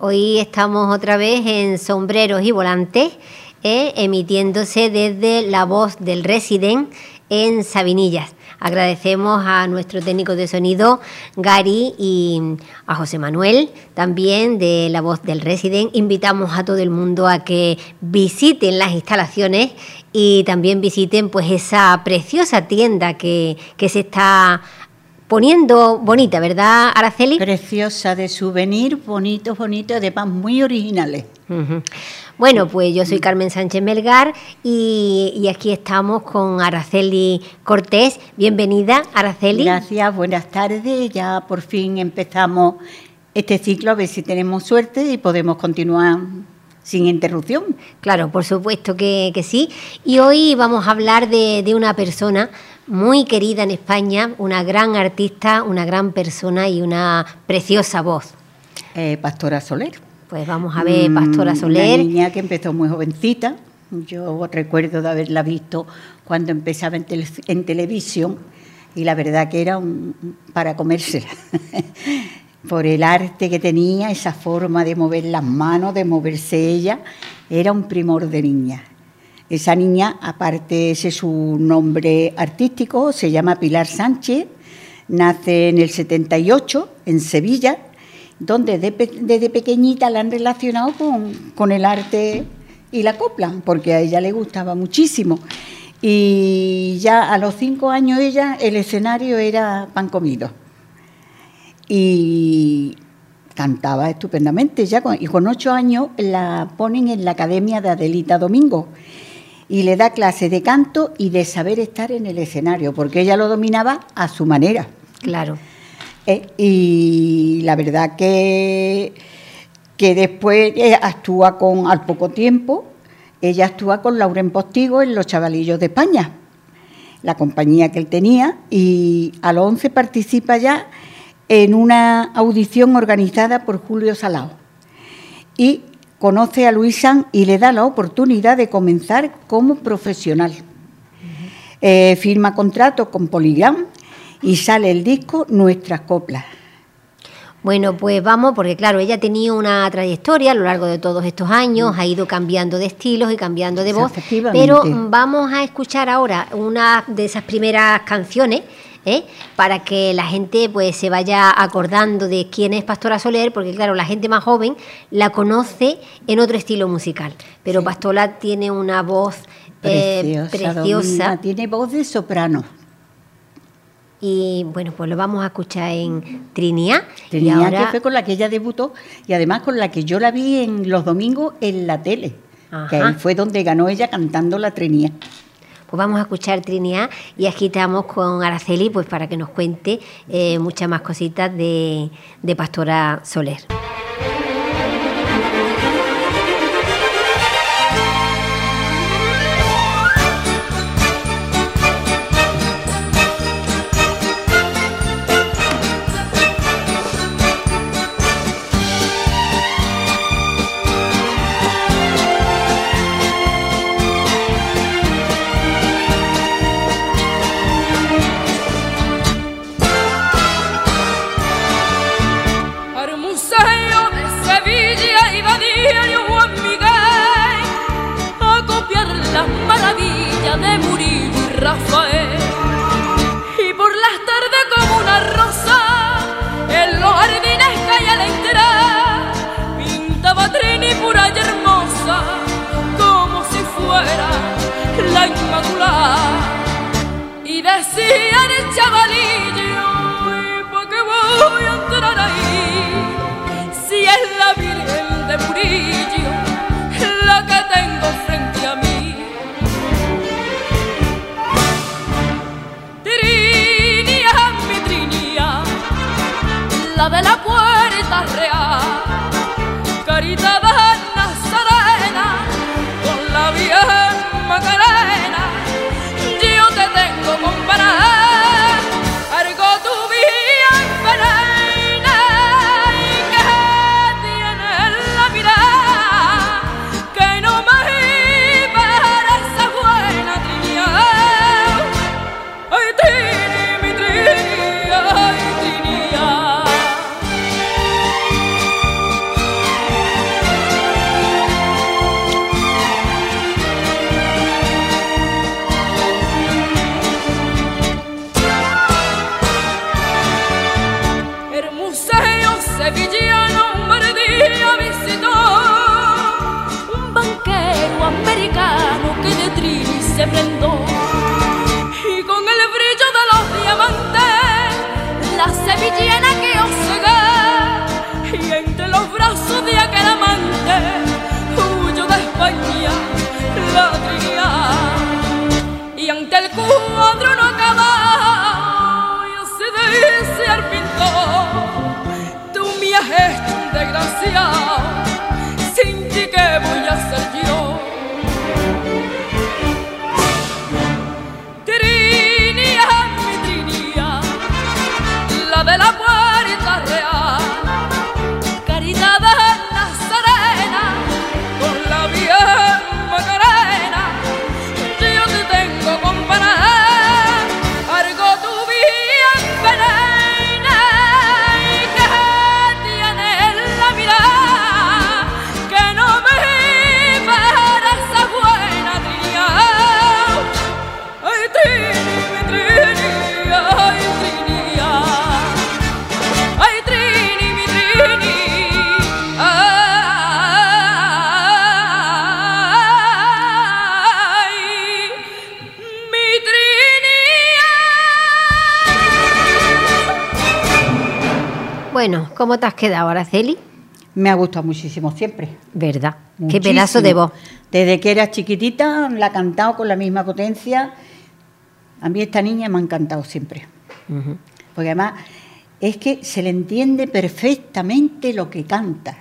Hoy estamos otra vez en Sombreros y Volantes, eh, emitiéndose desde la voz del Resident en Sabinillas. Agradecemos a nuestro técnico de sonido, Gary, y a José Manuel, también de La Voz del Resident. Invitamos a todo el mundo a que visiten las instalaciones y también visiten pues esa preciosa tienda que, que se está poniendo bonita, ¿verdad, Araceli? Preciosa de souvenir, bonito, bonito, además muy originales. Bueno, pues yo soy Carmen Sánchez Melgar y, aquí estamos con Araceli Cortés. Bienvenida, Araceli. Gracias, buenas tardes. Ya por fin empezamos este ciclo, a ver si tenemos suerte y podemos continuar sin interrupción. Claro, por supuesto que, sí. Y hoy vamos a hablar de, de una persona muy querida en España, una gran artista, una gran persona y una preciosa voz. Eh, Pastora Soler. Pues vamos a ver, Pastora mm, Soler. Una niña que empezó muy jovencita. Yo recuerdo de haberla visto cuando empezaba en, en televisión y la verdad que era un, para comérsela. Por el arte que tenía, esa forma de mover las manos, de moverse ella, era un primor de niña. Esa niña, aparte ese es su nombre artístico, se llama Pilar Sánchez, nace en el 78 en Sevilla, donde desde, pequeñita la han relacionado con, el arte y la copla, porque a ella le gustaba muchísimo. Y ya a los cinco años ella, el escenario era pan comido. Y cantaba estupendamente ya, y con ocho años la ponen en la Academia de Adelita Domingo y le da clase de canto y de saber estar en el escenario, porque ella lo dominaba a su manera. Claro. Eh, y la verdad que, que después eh, actúa con, al poco tiempo, ella actúa con Lauren Postigo en Los Chavalillos de España, la compañía que él tenía, y a los 11 participa ya en una audición organizada por Julio Salao. Y conoce a Luisan y le da la oportunidad de comenzar como profesional. Eh, firma contrato con Poligram y sale el disco Nuestras Coplas. Bueno, pues vamos, porque claro, ella tenía una trayectoria a lo largo de todos estos años, ha ido cambiando de estilos y cambiando de voz, pero vamos a escuchar ahora una de esas primeras canciones ¿eh? para que la gente pues se vaya acordando de quién es Pastora Soler, porque claro, la gente más joven la conoce en otro estilo musical, pero Pastora tiene una voz eh, preciosa. tiene voz de soprano. Y bueno, pues lo vamos a escuchar en Trinidad. Trinidad, que fue con la que ella debutó y además con la que yo la vi en los domingos en la tele. Que ahí fue donde ganó ella cantando la Trinidad. Pues vamos a escuchar Trinidad y aquí estamos con Araceli pues para que nos cuente eh, muchas más cositas de, de Pastora Soler. chavalillo, ¿por qué voy a entrar ahí? Si es la Virgen de Murillo, la que tengo frente a mí. Trinia, mi trinia, la de la puerta real. Bueno, ¿cómo te has quedado, Araceli? Me ha gustado muchísimo siempre. ¿Verdad? Qué pedazo de voz. Desde que era chiquitita la he cantado con la misma potencia. A mí esta niña me ha encantado siempre. Porque además es que se le entiende perfectamente lo que canta.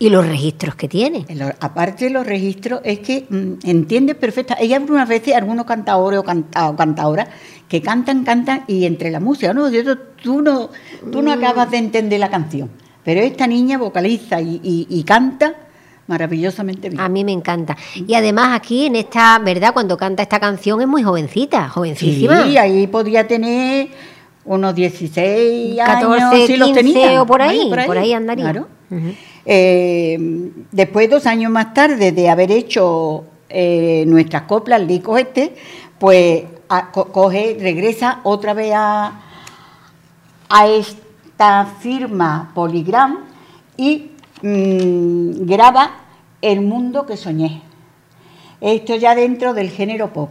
Y los registros que tiene. Aparte de los registros, es que mm, entiende perfecta. Ella algunas veces, algunos cantadores o, canta- o cantadoras, que cantan, cantan, y entre la música, ¿no? Yo- tú no, tú no acabas de entender la canción. Pero esta niña vocaliza y, y- y canta maravillosamente bien. A mí me encanta. Y además aquí en esta, ¿verdad? Cuando canta esta canción es muy jovencita, jovencísima. Sí, ahí podía tener unos 16 14, años, si los 15 tenía. o por ahí, por ahí andaría. claro. Eh, después, dos años más tarde de haber hecho eh, nuestras coplas, el disco este, pues coge, regresa otra vez a, a esta firma Polygram y mm, graba El mundo que soñé. Esto ya dentro del género pop.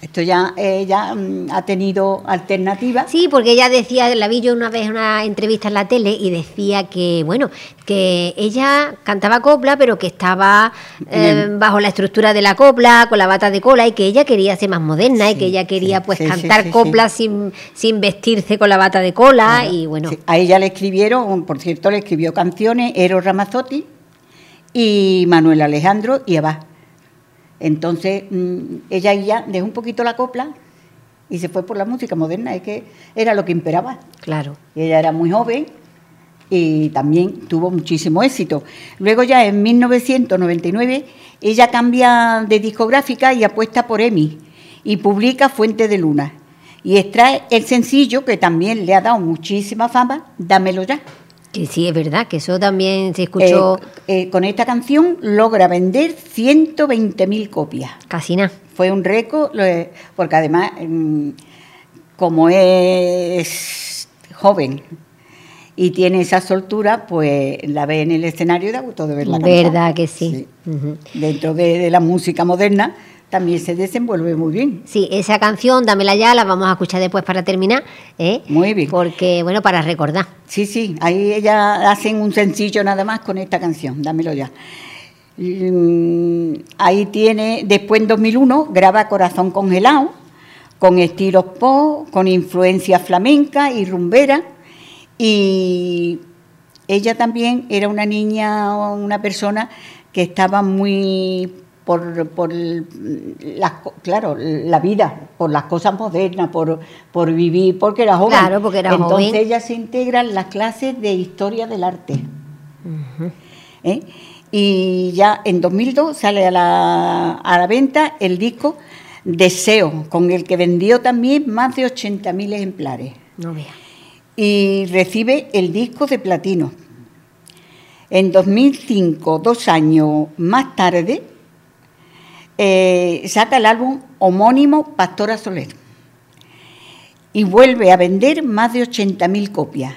Esto ya, ya mm, ha tenido alternativas. Sí, porque ella decía, la vi yo una vez en una entrevista en la tele y decía que, bueno, que ella cantaba copla, pero que estaba eh, bajo la estructura de la copla, con la bata de cola, y que ella quería ser más moderna y que ella quería sí, pues sí, cantar copla sin, sin vestirse con la bata de cola Claro. y bueno. A ella le escribieron, por cierto, le escribió canciones Eros Ramazzotti y Manuel Alejandro y Abad. Entonces, mm, ella ya dejó un poquito la copla y se fue por la música moderna, es que era lo que imperaba. Claro. Ella era muy joven y también tuvo muchísimo éxito. Luego ya en 1999 ella cambia de discográfica y apuesta por EMI y publica Fuente de Luna y extrae el sencillo que también le ha dado muchísima fama, Dámelo ya. Que sí, es verdad, que eso también se escuchó Eh, eh, con esta canción logra vender 120.000 copias. casi nada. Fue un récord, porque además, mm, como es joven y tiene esa soltura, pues la ve en el escenario y da gusto de verla. Verdad que sí. Dentro de, de la música moderna también se desenvuelve muy bien. Sí, esa canción, dámela ya, la vamos a escuchar después para terminar, ¿eh? Muy bien. Porque, bueno, para recordar. Sí, sí, ahí ella hacen un sencillo nada más con esta canción, dámelo ya. Mm, Ahí tiene, después en 2001 graba Corazón Congelado, con estilos pop, con influencia flamenca y rumbera, y ella también era una niña, una persona que estaba muy por, por co- claro, la vida, por las cosas modernas, por, por vivir, porque era joven. Claro, porque era Entonces joven. ella se integra en las clases de historia del arte. ¿eh? Y ya en 2002 sale a la, a la venta el disco Deseo, con el que vendió también más de 80.000 ejemplares. No vea. Y recibe el disco de platino. En 2005, dos años más tarde, eh, saca el álbum homónimo Pastora Soler y vuelve a vender más de 80.000 copias.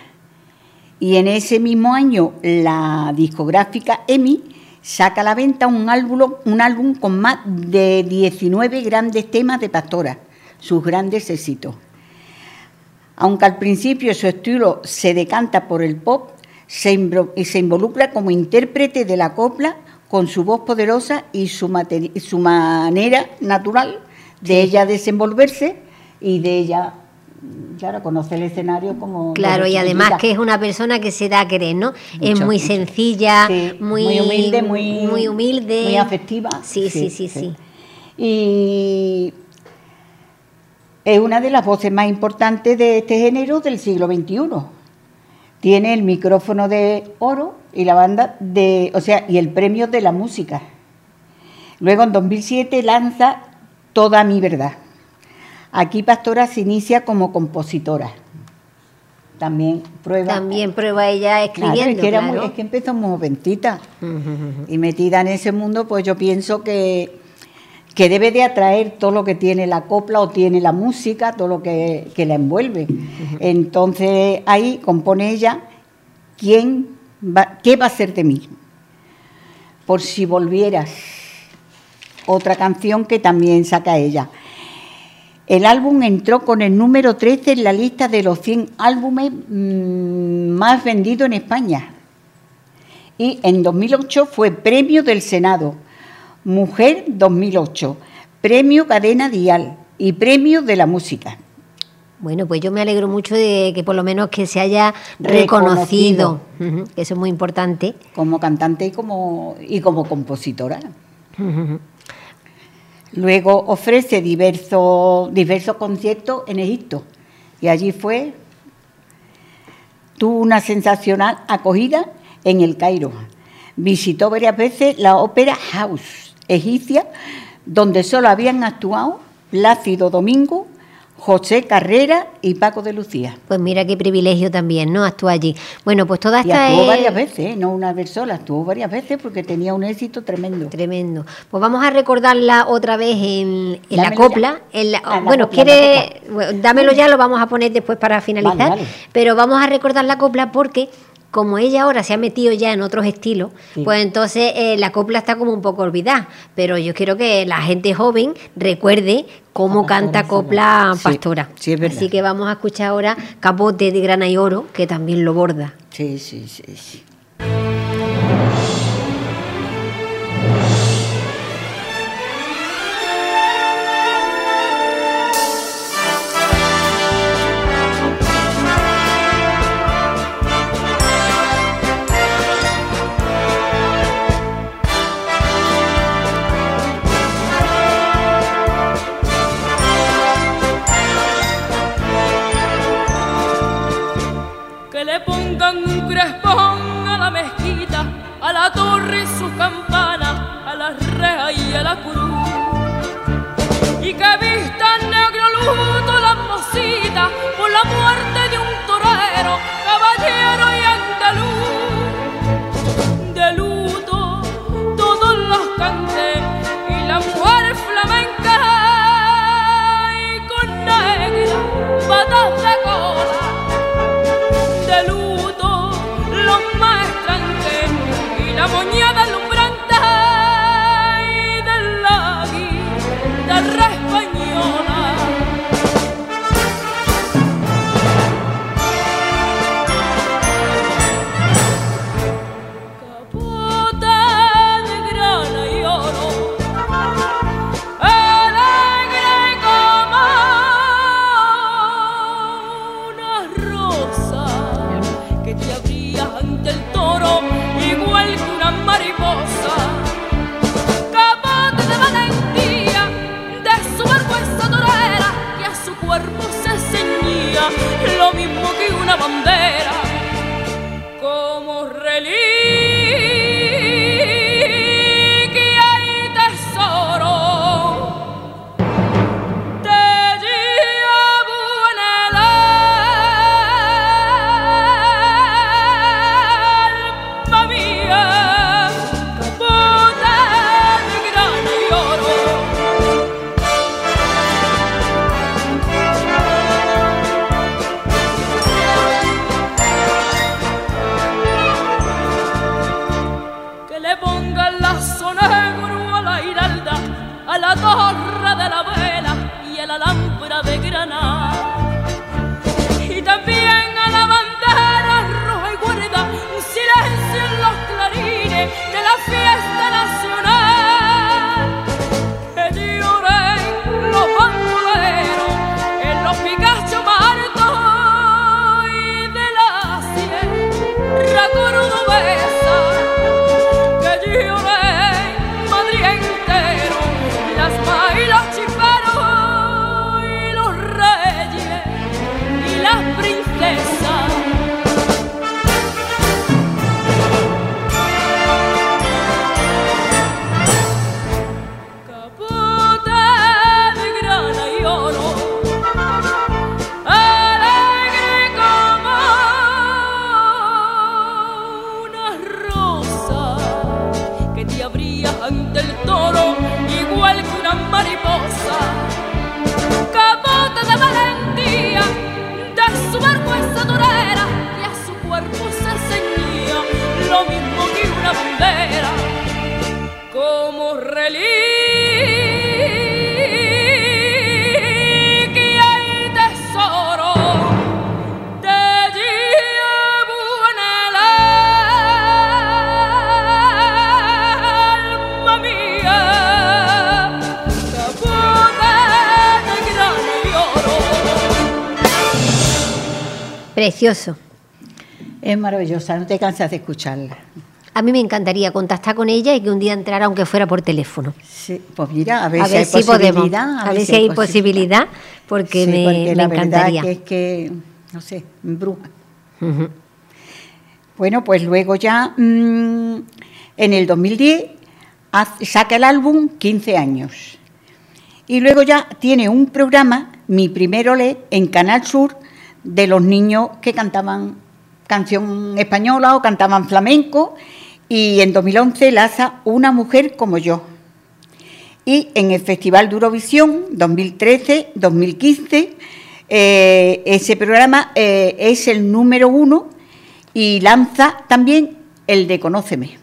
Y en ese mismo año la discográfica EMI saca a la venta un álbum, un álbum con más de 19 grandes temas de Pastora, sus grandes éxitos. Aunque al principio su estilo se decanta por el pop, se, involucra como intérprete de la copla con su voz poderosa y su, su manera natural de ella desenvolverse y de ella claro, conoce el escenario como... Claro, y además que es una persona que se da a querer, ¿no? es muy sencilla, muy, humilde, muy, muy humilde. Muy afectiva. Sí, sí, sí, sí, Y es una de las voces más importantes de este género del siglo XXI. Tiene el micrófono de oro y la banda de, o sea, y el premio de la música. Luego en 2007 lanza Toda mi verdad. Aquí Pastora se inicia como compositora. También prueba. También prueba ella escribiendo. es, que empezó muy jovencita. Y metida en ese mundo, pues yo pienso que, que debe de atraer todo lo que tiene la copla o tiene la música, todo lo que, la envuelve. Entonces ahí compone ella quién qué va a ser de mí. Por si volvieras. Otra canción que también saca ella. El álbum entró con el número 13 en la lista de los 100 álbumes mm, más vendidos en España. Y en 2008 fue Premio del Senado, Mujer 2008, Premio Cadena Dial y Premio de la Música. Bueno, pues yo me alegro mucho de que por lo menos que se haya reconocido, eso es muy importante. Como cantante y como, y como compositora. Luego ofrece diversos, diversos conciertos en Egipto y allí fue, tuvo una sensacional acogida en el Cairo. Visitó varias veces la Ópera House egipcia, donde solo habían actuado Plácido Domingo, José Carrera y Paco de Lucía. Pues mira qué privilegio también, ¿no? Actúa allí. Bueno, pues toda esta. Y actuó varias veces, ¿eh? no una vez sola, actuó varias veces porque tenía un éxito tremendo. Tremendo. Pues vamos a recordarla otra vez en, la copla. Ah, bueno, quiere. dámelo ya, lo vamos a poner después para finalizar. Pero vamos a recordar la copla porque como ella ahora se ha metido ya en otros estilos, pues entonces eh, la copla está como un poco olvidada. Pero yo quiero que la gente joven recuerde cómo canta copla pastora. Así que vamos a escuchar ahora Capote de Grana y Oro, que también lo borda. Sí, sí, sí. sí. De luto, los más y lo mismo que una bandera, como reliquia. Precioso. Es maravillosa, no te cansas de escucharla. A mí me encantaría contactar con ella y que un día entrara, aunque fuera por teléfono. Sí, pues mira, a ver, A si hay si podemos. posibilidad. A ver si hay posi- posibilidad, porque Sí, me, porque me la encantaría. verdad que es que, no sé, bruja. Bueno, pues luego ya mm, en el 2010 haz- saca el álbum 15 años. Y luego ya tiene un programa, Mi Primer Olé, en Canal Sur, de los niños que cantaban canción española o cantaban flamenco. Y en 2011 lanza Una mujer como yo. Y en el Festival de Eurovisión 2013, 2015, eh, ese programa eh, es el número uno y lanza también el de Conóceme.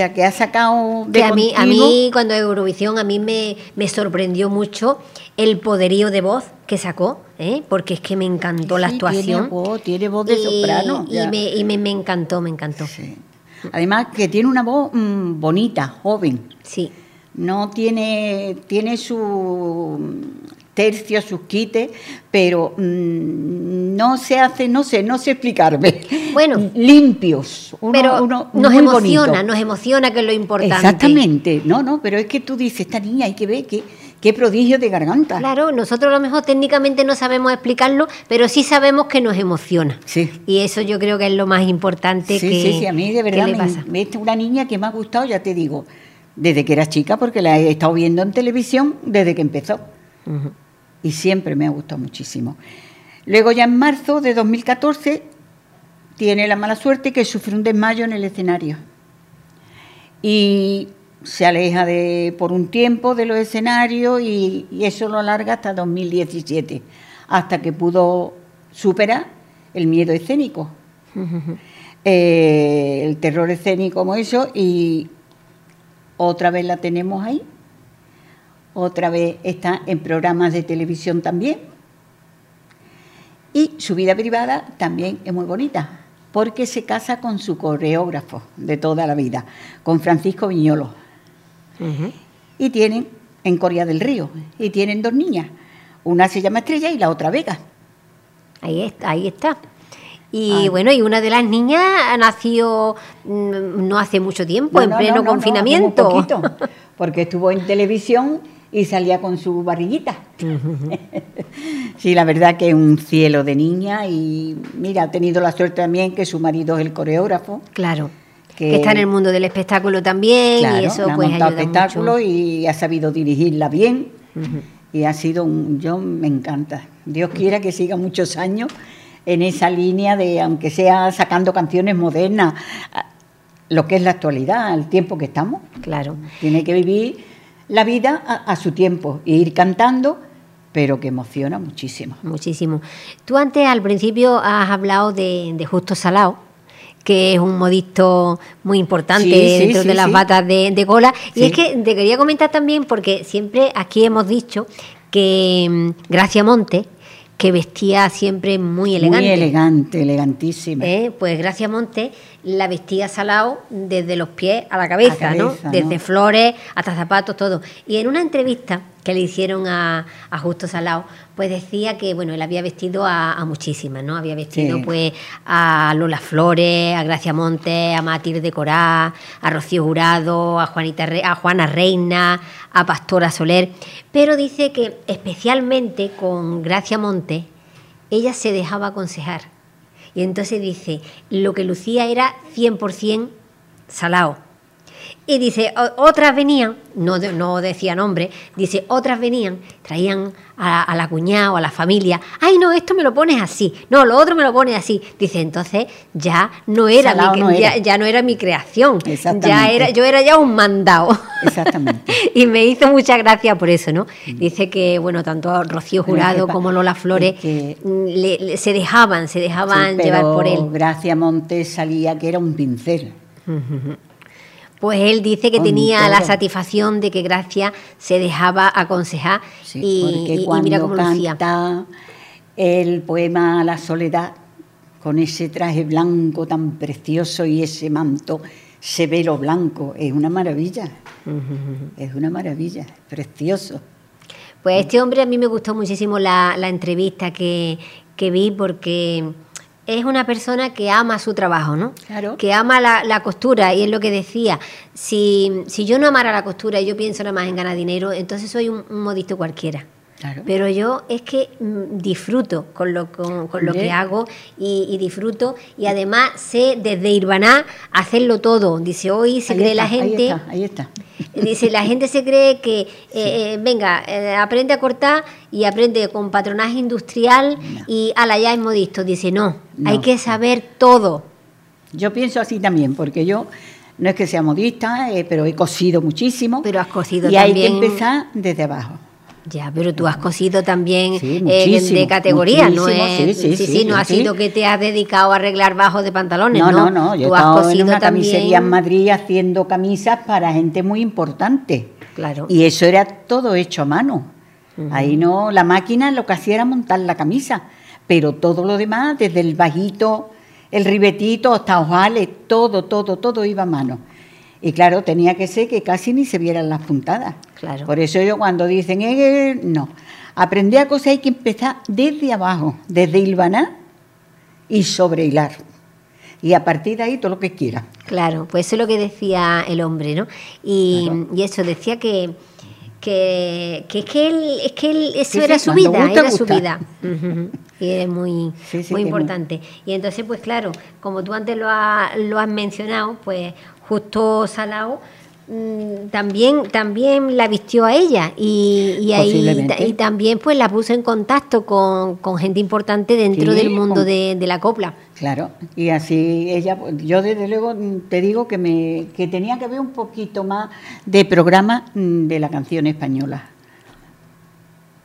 Sea, que ha sacado de Que a mí, a continuo- mí cuando Eurovisión, a mí me, me sorprendió mucho el poderío de voz que sacó, ¿eh? porque es que me encantó la actuación. Tiene voz, tiene voz de Y- soprano. Y, me, y me, me encantó, me encantó. Sí. Además que tiene una voz mm, bonita, joven. Sí. No tiene, tiene su tercio, sus quites, pero mm, no se hace, no sé, no sé explicarme. Bueno. limpios. uno- Pero uno nos muy emociona, bonito. nos emociona que es lo importante. Exactamente, no, no, pero es que tú dices, esta niña hay que ver qué, qué prodigio de garganta. Claro, nosotros a lo mejor técnicamente no sabemos explicarlo, pero sí sabemos que nos emociona. Sí. Y eso yo creo que es lo más importante Sí, que, sí, sí, a mí de que verdad me, pasa. me- es una niña que me ha gustado, ya te digo, desde que era chica, porque la he estado viendo en televisión desde que empezó. Y siempre me ha gustado muchísimo. Luego ya en marzo de 2014 tiene la mala suerte que sufre un desmayo en el escenario. Y se aleja de, por un tiempo de los escenarios y, y eso lo alarga hasta 2017, hasta que pudo superar el miedo escénico. Eh, el terror escénico como eso y otra vez la tenemos ahí otra vez está en programas de televisión también. Y su vida privada también es muy bonita, porque se casa con su coreógrafo de toda la vida, con Francisco Viñolo. Y tienen en Corea del Río, y tienen dos niñas. Una se llama Estrella y la otra Vega. Ahí está, ahí está. Y bueno, y una de las niñas nació mm, no hace mucho tiempo, No, en no, pleno no, no, no, confinamiento. hace muy poquito, porque estuvo en televisión y salía con su barriguita. sí, la verdad que es un cielo de niña y mira, ha tenido la suerte también que su marido es el coreógrafo. Claro. Que- Que, está en el mundo del espectáculo también Claro, y eso ha pues ayuda espectáculo mucho. y ha sabido dirigirla bien. Y ha sido un. Yo me encanta. Dios quiera que siga muchos años en esa línea de, aunque sea sacando canciones modernas, lo que es la actualidad, el tiempo que estamos. Claro. Tiene que vivir la vida a, a su tiempo e ir cantando, pero que emociona muchísimo. Muchísimo. Tú antes, al principio, has hablado de, de Justo Salao, que es un modisto muy importante dentro de las batas de, de cola. Y es que te quería comentar también, porque siempre aquí hemos dicho que mm, Gracia Monte, que vestía siempre muy elegante. Muy elegante, elegantísima. ¿Eh? Pues Gracia Monte la vestía salado desde los pies a la cabeza, ¿no? Desde flores hasta zapatos, todo. Y en una entrevista que le hicieron a, Justo Salao, pues decía que, bueno, él había vestido a, muchísimas, ¿no? Había vestido, pues, a Lola Flores, a Gracia Monte, a Matilde Corá, a Rocío Jurado, a, Juanita, a Juana Reina, a Pastora Soler, pero dice que especialmente con Gracia Monte, ella se dejaba aconsejar y entonces dice, lo que lucía era 100% salado. Y dice, otras venían, no, no decía nombre, dice, otras venían, traían a, la cuñada o a la familia, ay no, esto me lo pones así, no, lo otro me lo pones así. Dice, entonces ya no era, mi, Ya, no era mi creación, ya era, yo era ya un mandado. Exactamente. y me hizo mucha gracia por eso, ¿no? Mm. Dice que, bueno, tanto Rocío Jurado como Lola Flores mm, se dejaban, se dejaban llevar por él. Gracia Montes salía que era un pincel. Pues él dice que tenía la satisfacción de que Gracia se dejaba aconsejar y, mira cómo canta el poema La soledad con ese traje blanco tan precioso y ese manto severo blanco, es una maravilla, es una maravilla, precioso. Pues este hombre a mí me gustó muchísimo la, entrevista que, que vi porque es una persona que ama su trabajo, ¿no? Claro. Que ama la, costura, y es lo que decía. Si, si, yo no amara la costura y yo pienso nada más en ganar dinero, entonces soy un, modisto cualquiera. Claro. Pero yo es que mm, disfruto con lo, con, lo que hago y, disfruto y además sé desde Irbaná hacerlo todo. Dice, hoy se cree la gente... Ahí está, ahí está. Dice, la gente se cree que, eh, eh, venga, eh, aprende a cortar y aprende con patronaje industrial y ala, ya es modisto. Dice, no, hay que saber todo. Yo pienso así también, porque yo no es que sea modista, pero he cosido muchísimo. Pero has cosido y también. Y hay que empezar desde abajo. Ya, pero tú has cosido también de categoría, ¿no es? Sí, sí, sí, no ha sido que te has dedicado a arreglar bajos de pantalones, ¿no? No, no, no, yo he estado en una camisería en Madrid haciendo camisas para gente muy importante. Claro. Y eso era todo hecho a mano. Ahí no, la máquina lo que hacía era montar la camisa, pero todo lo demás, desde el bajito, el ribetito hasta ojales, todo, todo, todo iba a mano. Y claro, tenía que ser que casi ni se vieran las puntadas. Claro. Por eso yo cuando dicen, eh, no, aprender a coser hay que empezar desde abajo, desde hilvanar y sobre hilar. Y a partir de ahí todo lo que quiera. Claro, pues eso es lo que decía el hombre, ¿no? Y, y eso, decía que, que, que, es que él, es que él, eso era su vida, era su vida. Y es muy, muy importante. Y entonces, pues claro, como tú antes lo, lo has mencionado, pues justo Salao mm, también también la vistió a ella y, ahí, y también pues la puso en contacto con, gente importante dentro del mundo de, la copla. Claro, y así ella, yo desde luego te digo que me que tenía que ver un poquito más de programa mm, de la canción española.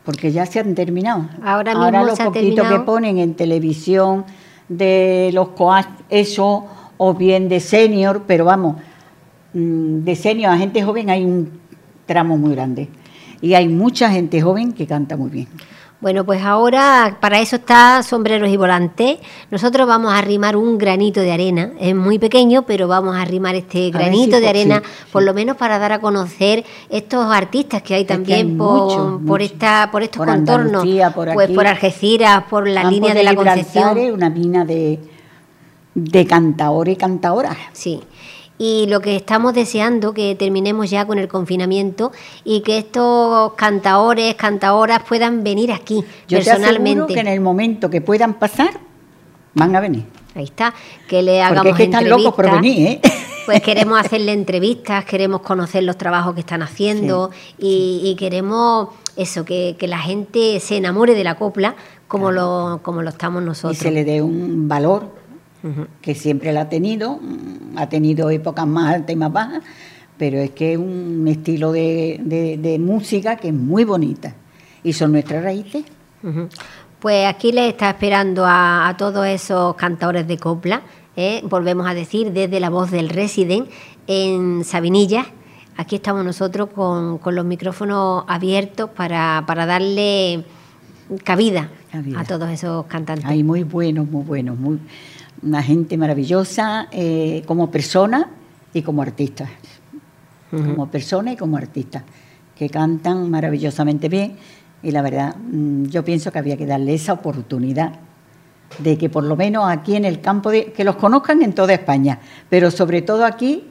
Porque ya se han terminado. Ahora mismo Ahora los poquitos que ponen en televisión de los eso o bien de senior, pero vamos, mm, de senior a gente joven hay un tramo muy grande. Y hay mucha gente joven que canta muy bien. Bueno, pues ahora para eso está Sombreros y Volantes. Nosotros vamos a arrimar un granito de arena. Es muy pequeño, pero vamos a arrimar este granito de arena, por lo menos para dar a conocer estos artistas que hay también por, esta, por estos contornos. pues por Algeciras, por la línea de, la Concepción. Una mina de, de cantadores y cantadoras. Sí. Y lo que estamos deseando que terminemos ya con el confinamiento y que estos cantaores, cantadoras puedan venir aquí Yo personalmente. Te que en el momento que puedan pasar, van a venir. Ahí está, que le hagamos Porque es que están locos por venir, ¿eh? Pues queremos hacerle entrevistas, queremos conocer los trabajos que están haciendo y, queremos eso, que, la gente se enamore de la copla como, lo, como lo estamos nosotros. Y se le dé un valor que siempre la ha tenido, mm, ha tenido épocas más altas y más bajas, pero es que es un estilo de, música que es muy bonita y son nuestras raíces. Pues aquí les está esperando a, todos esos cantadores de copla ¿eh? volvemos a decir, desde la voz del Resident en Sabinillas. Aquí estamos nosotros con, con los micrófonos abiertos para, para darle cabida, Cabida. a todos esos cantantes. Hay muy buenos, muy buenos, muy, una gente maravillosa eh, como persona y como artistas. Ujú. Como persona y como artistas, que cantan maravillosamente bien. Y la verdad, mm, yo pienso que había que darle esa oportunidad de que por lo menos aquí en el campo, de, que los conozcan en toda España, pero sobre todo aquí,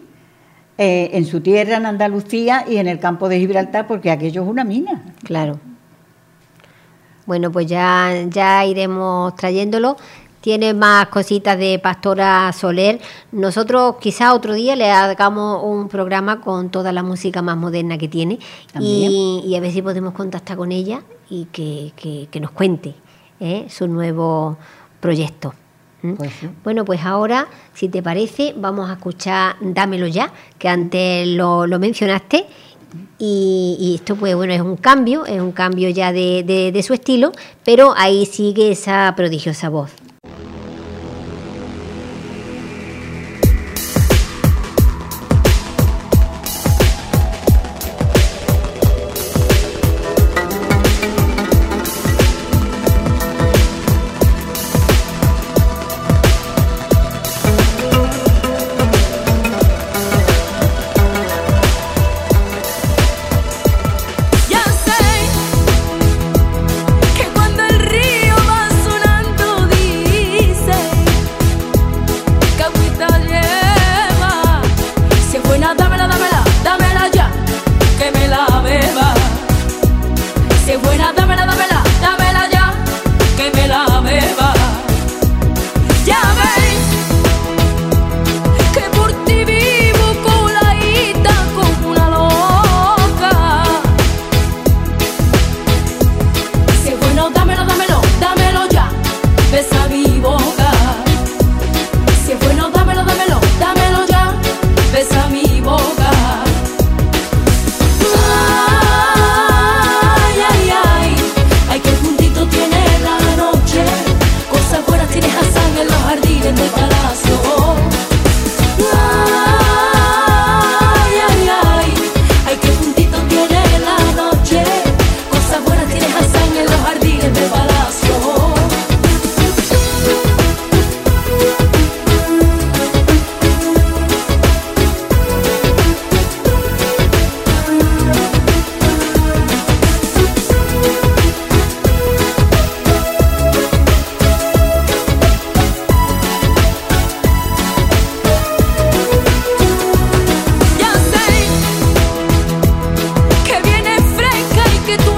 eh, en su tierra, en Andalucía y en el campo de Gibraltar, porque aquello es una mina. Claro. Bueno, pues ya, ya iremos trayéndolo. Tiene más cositas de Pastora Soler. Nosotros quizá otro día le hagamos un programa con toda la música más moderna que tiene y, y a ver si podemos contactar con ella y que, que- que nos cuente ¿eh? su nuevo proyecto. Pues sí. Bueno, pues ahora, si te parece, vamos a escuchar Dámelo ya, que antes lo, lo mencionaste. Y, y esto, pues bueno, es un cambio, es un cambio ya de, de- de su estilo, pero ahí sigue esa prodigiosa voz.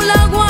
el agua.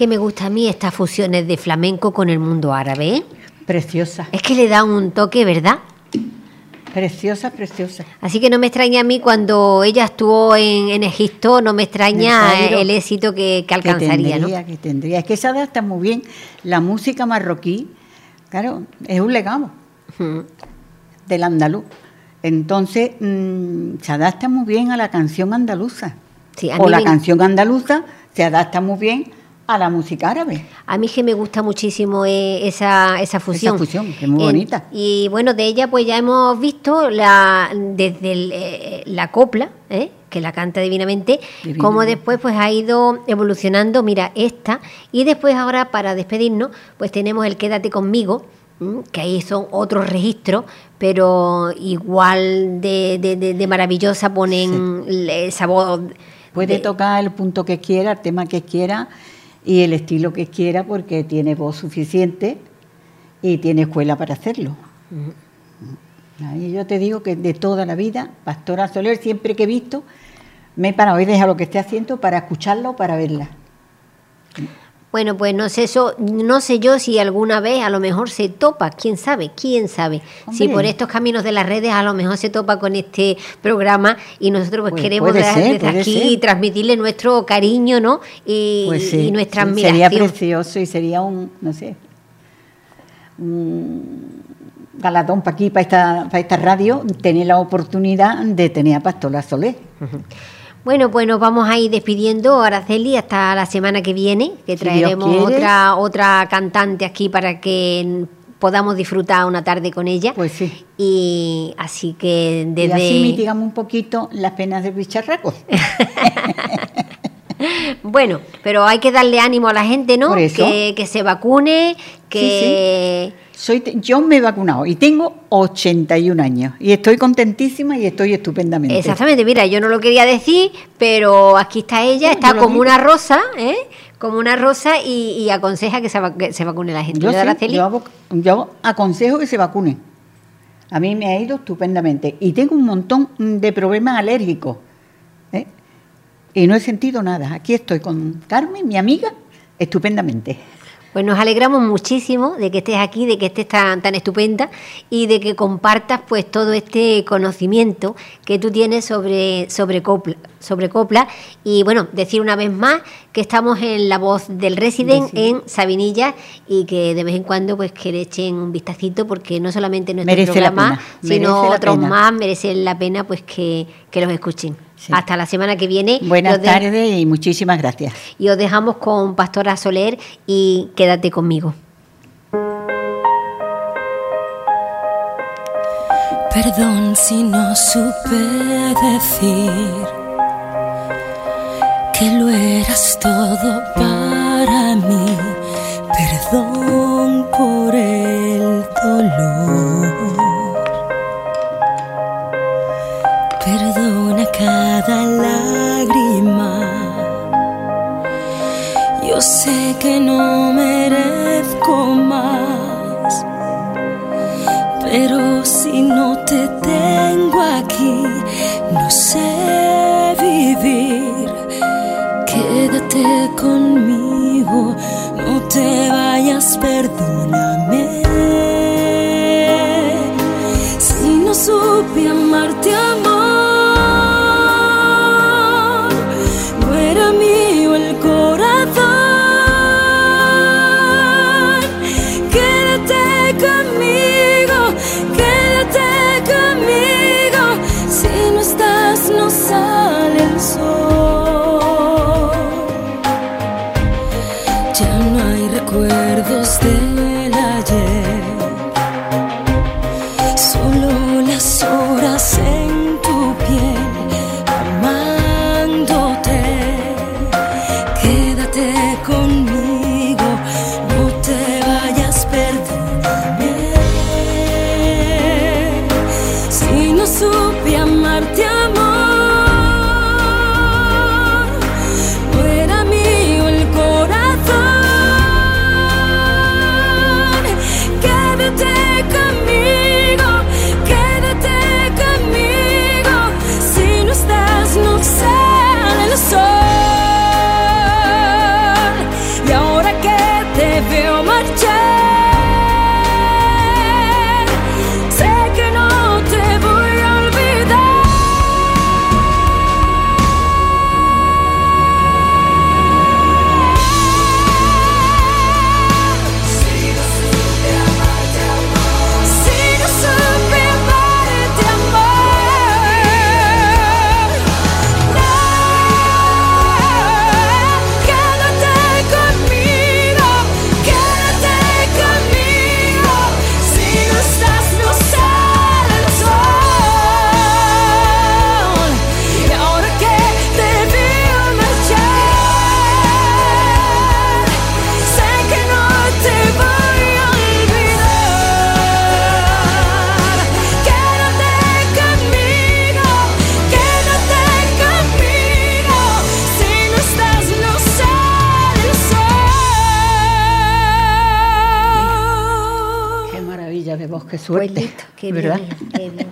Que me gusta a mí estas fusiones de flamenco con el mundo árabe. ¿eh? Preciosa, Es que le da un toque, ¿verdad? preciosa, preciosa. Así que no me extraña a mí cuando ella estuvo en, en Egipto, no me extraña el éxito que, que que alcanzaría, ¿no? tendría, que tendría. Es que se adapta muy bien. La música marroquí, claro, es un legado del andaluz. Entonces, mm, se adapta muy bien a la canción andaluza. Sí, a o la canción andaluza se adapta muy bien a la música árabe. A mí que me gusta muchísimo eh, esa, esa fusión. fusión, que es muy bonita. Y bueno, de ella pues ya hemos visto la, desde el, eh, la copla, ¿eh? que la canta divinamente, Divinamente. como después pues ha ido evolucionando, mira, esta, y después ahora para despedirnos pues tenemos el Quédate conmigo, ¿m? que ahí son otros registros, pero igual de, de- de- de maravillosa ponen esa voz. Puede de- tocar el punto que quiera, el tema que quiera y el estilo que quiera porque tiene voz suficiente y tiene escuela para hacerlo. Y yo te digo que de toda la vida, Pastora Soler, siempre que he visto, me he parado y deja lo que esté haciendo para escucharla o para verla. Bueno, pues no sé eso, no sé yo si alguna vez a lo mejor se topa, quién sabe, quién sabe. Si por estos caminos de las redes a lo mejor se topa con este programa y nosotros pues, Pues queremos ser, desde aquí ser. transmitirle nuestro cariño, ¿no? Y, Pues sí, y nuestra sí, admiración. Sería precioso y sería un, no sé, un galardón para aquí, para esta, para esta radio, tener la oportunidad de tener a Pastora Soler. Bueno, pues nos vamos a ir despidiendo, Araceli, hasta la semana que viene, que traeremos otra, otra cantante aquí para que podamos disfrutar una tarde con ella. Pues sí. Y así que desde... Y así mitigamos un poquito las penas del bicharraco. Bueno, pero hay que darle ánimo a la gente, ¿no? Por eso. Que, que se vacune, que... Soy, yo me he vacunado y tengo 81 años y estoy contentísima y estoy estupendamente. Exactamente, mira, yo no lo quería decir, pero aquí está ella, está como digo. una rosa, ¿eh? Como una rosa y, y aconseja que se, va- que se vacune la gente. Yo, aconsejo que se vacunen. A mí me ha ido estupendamente y tengo un montón de problemas alérgicos. ¿eh? Y no he sentido nada. Aquí estoy con Carmen, mi amiga, estupendamente. Pues nos alegramos muchísimo de que estés aquí, de que estés tan, tan estupenda y de que compartas pues todo este conocimiento que tú tienes sobre, sobre, copla, sobre copla. Y bueno, decir una vez más que estamos en la voz del Resident en Sabinilla y que de vez en cuando pues que le echen un vistacito porque no solamente nuestro Merece la programa, pena, sino otros más merecen la pena pues que, que los escuchen. Sí. Hasta la semana que viene. Buenas tardes y muchísimas gracias. y os dejamos con Pastora Soler y quédate conmigo. Perdón si no supe decir que lo eras todo para mí. Perdón por el dolor. Cada lágrima. Yo sé que no merezco más. Pero si no te tengo aquí, no sé vivir. Quédate conmigo, no te vayas, perdóname. Si no supe amarte, amor, suerte. Qué ¿verdad? bien, qué bien.